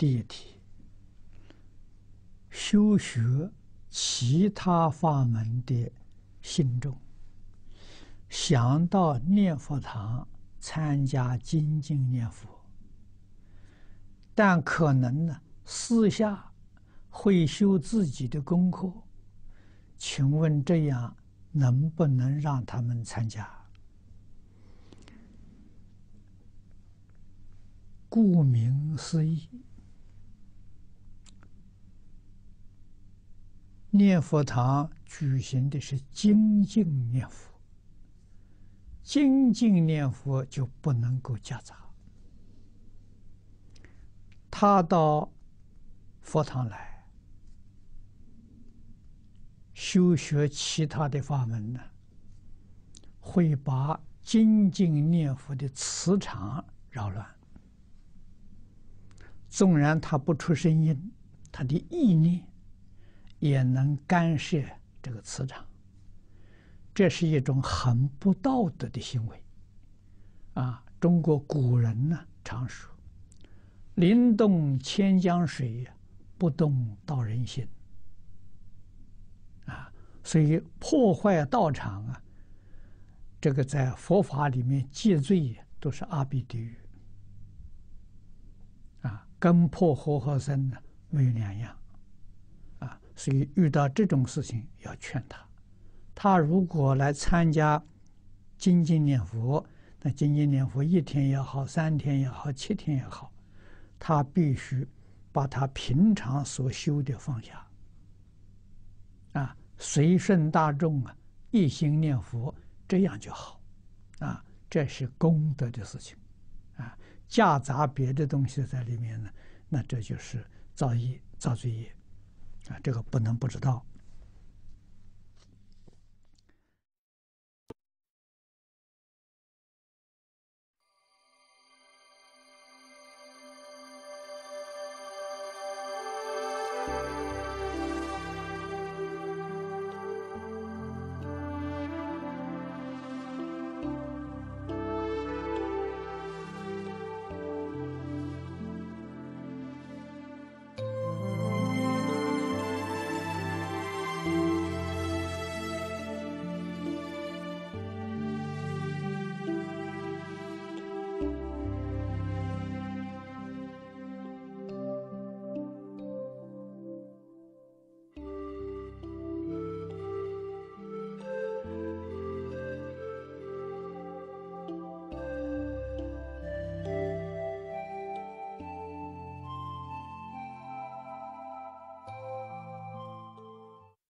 第一题，修学其他法门的信众，想到念佛堂参加精进念佛，但可能呢私下会修自己的功课，请问这样能不能让他们参加？顾名思义，念佛堂举行的是精进念佛，精进念佛就不能够夹杂。他到佛堂来修学其他的法门呢，会把精进念佛的磁场扰乱。纵然他不出声音，他的意念也能干涉这个磁场，这是一种很不道德的行为。啊，中国古人呢常说：“宁动千江水，不动道人心。”啊，所以破坏道场啊，这个在佛法里面戒罪都是阿鼻地狱。啊跟破和合僧呢没有两样，所以遇到这种事情要劝他。他如果来参加精进念佛，那精进念佛一天也好，三天也好，七天也好，他必须把他平常所修的放下，啊，随顺大众啊，一心念佛，这样就好，啊，这是功德的事情。啊，夹杂别的东西在里面呢，那这就是造业、造罪业，啊，这个不能不知道。